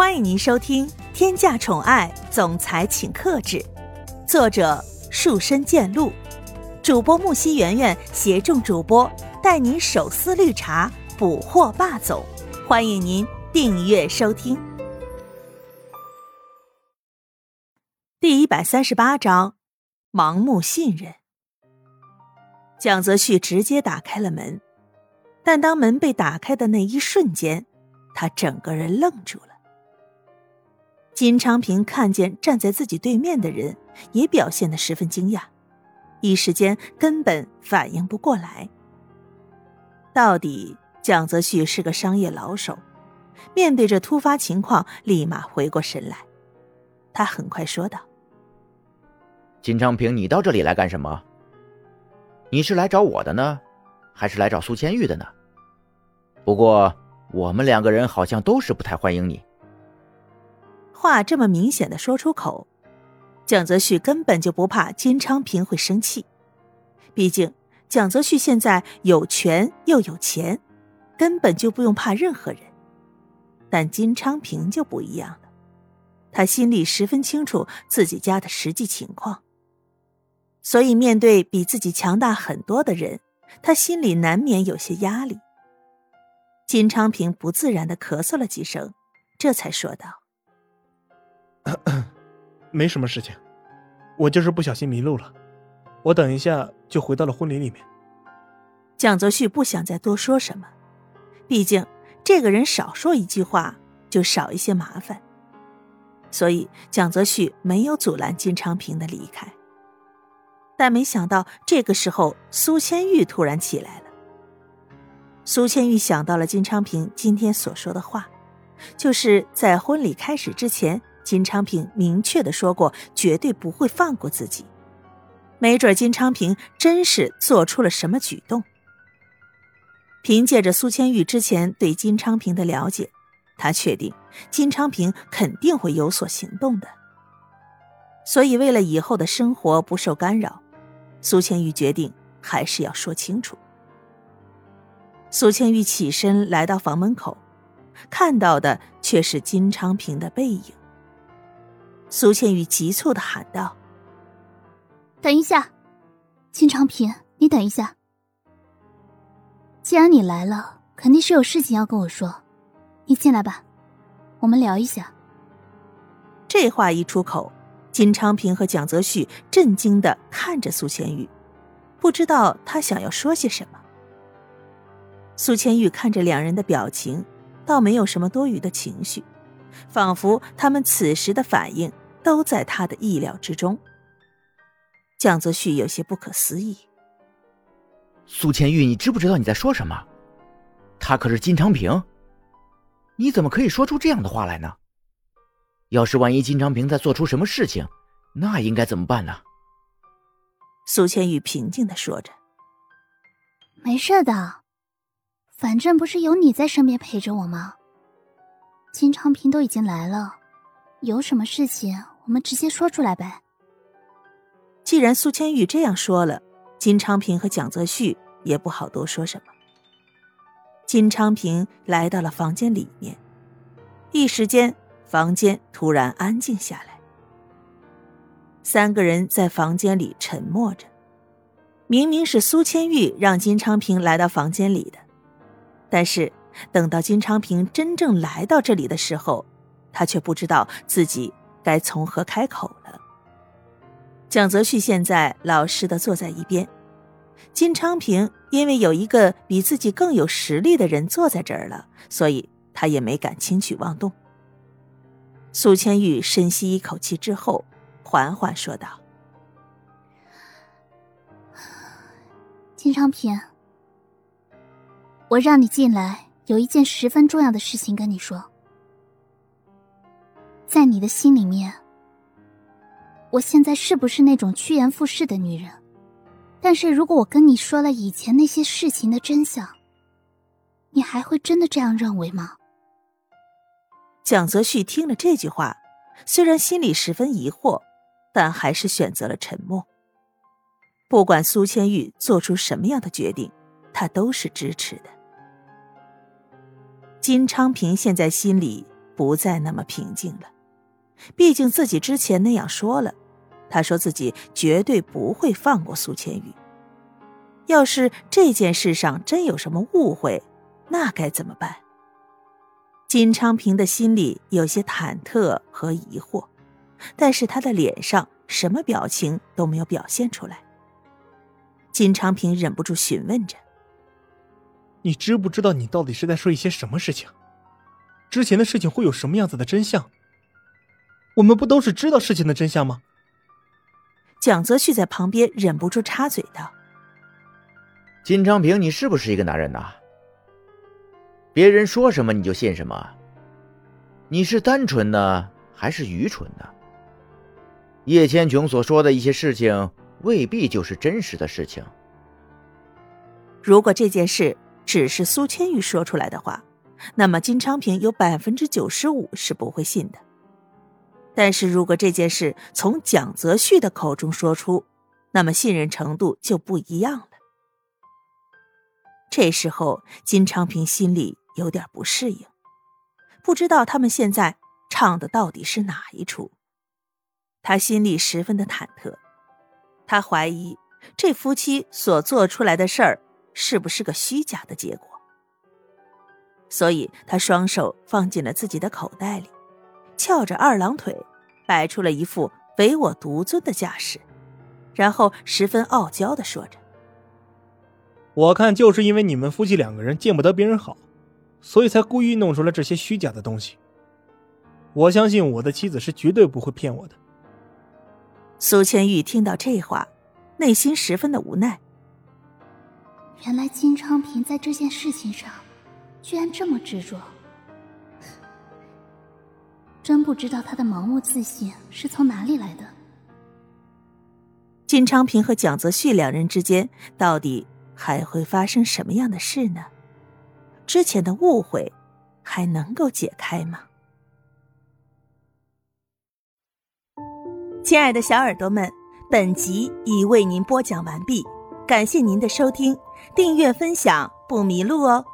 欢迎您收听《天价宠爱总裁请克制》，作者：树深见鹿，主播木西圆圆携众主播带您手撕绿茶，捕获霸总。欢迎您订阅收听。第一百三十八章：盲目信任。蒋泽旭直接打开了门，但当门被打开的那一瞬间，他整个人愣住了。金昌平看见站在自己对面的人，也表现得十分惊讶，一时间根本反应不过来。到底蒋泽旭是个商业老手，面对这突发情况，立马回过神来。他很快说道：“金昌平，你到这里来干什么？你是来找我的呢，还是来找苏千玉的呢？不过我们两个人好像都是不太欢迎你。”话这么明显的说出口，蒋泽旭根本就不怕金昌平会生气。毕竟蒋泽旭现在有权又有钱，根本就不用怕任何人。但金昌平就不一样了，他心里十分清楚自己家的实际情况，所以面对比自己强大很多的人，他心里难免有些压力。金昌平不自然的咳嗽了几声，这才说道。没什么事情，我就是不小心迷路了。我等一下就回到了婚礼里面。蒋泽旭不想再多说什么，毕竟这个人少说一句话就少一些麻烦，所以蒋泽旭没有阻拦金昌平的离开。但没想到这个时候，苏千玉突然起来了。苏千玉想到了金昌平今天所说的话，就是在婚礼开始之前。金昌平明确的说过，绝对不会放过自己。没准金昌平真是做出了什么举动。凭借着苏千玉之前对金昌平的了解，他确定金昌平肯定会有所行动的。所以，为了以后的生活不受干扰，苏千玉决定还是要说清楚。苏千玉起身来到房门口，看到的却是金昌平的背影。苏倩玉急促的喊道：“等一下，金昌平，你等一下。既然你来了，肯定是有事情要跟我说。你进来吧，我们聊一下。”这话一出口，金昌平和蒋泽旭震惊的看着苏千玉，不知道他想要说些什么。苏千玉看着两人的表情，倒没有什么多余的情绪，仿佛他们此时的反应。都在他的意料之中。蒋泽旭有些不可思议：“苏千玉，你知不知道你在说什么？他可是金昌平，你怎么可以说出这样的话来呢？要是万一金昌平再做出什么事情，那应该怎么办呢？”苏千玉平静的说着：“没事的，反正不是有你在身边陪着我吗？金昌平都已经来了。”有什么事情，我们直接说出来呗。既然苏千玉这样说了，金昌平和蒋泽旭也不好多说什么。金昌平来到了房间里面，一时间房间突然安静下来。三个人在房间里沉默着。明明是苏千玉让金昌平来到房间里的，但是等到金昌平真正来到这里的时候。他却不知道自己该从何开口了。蒋泽旭现在老实的坐在一边，金昌平因为有一个比自己更有实力的人坐在这儿了，所以他也没敢轻举妄动。苏千玉深吸一口气之后，缓缓说道：“金昌平，我让你进来，有一件十分重要的事情跟你说。”在你的心里面，我现在是不是那种趋炎附势的女人？但是如果我跟你说了以前那些事情的真相，你还会真的这样认为吗？蒋泽旭听了这句话，虽然心里十分疑惑，但还是选择了沉默。不管苏千玉做出什么样的决定，他都是支持的。金昌平现在心里。不再那么平静了。毕竟自己之前那样说了，他说自己绝对不会放过苏千玉。要是这件事上真有什么误会，那该怎么办？金昌平的心里有些忐忑和疑惑，但是他的脸上什么表情都没有表现出来。金昌平忍不住询问着：“你知不知道你到底是在说一些什么事情？之前的事情会有什么样子的真相？我们不都是知道事情的真相吗？”蒋泽旭在旁边忍不住插嘴道：“金昌平，你是不是一个男人呐？别人说什么你就信什么？你是单纯的还是愚蠢的？叶千琼所说的一些事情。”未必就是真实的事情。如果这件事只是苏千玉说出来的话，那么金昌平有百分之九十五是不会信的。但是如果这件事从蒋泽旭的口中说出，那么信任程度就不一样了。这时候，金昌平心里有点不适应，不知道他们现在唱的到底是哪一出，他心里十分的忐忑。他怀疑这夫妻所做出来的事儿是不是个虚假的结果，所以他双手放进了自己的口袋里，翘着二郎腿，摆出了一副唯我独尊的架势，然后十分傲娇的说着：“我看就是因为你们夫妻两个人见不得别人好，所以才故意弄出来这些虚假的东西。我相信我的妻子是绝对不会骗我的。”苏千玉听到这话，内心十分的无奈。原来金昌平在这件事情上，居然这么执着，真不知道他的盲目自信是从哪里来的。金昌平和蒋泽旭两人之间，到底还会发生什么样的事呢？之前的误会，还能够解开吗？亲爱的小耳朵们，本集已为您播讲完毕，感谢您的收听，订阅分享不迷路哦。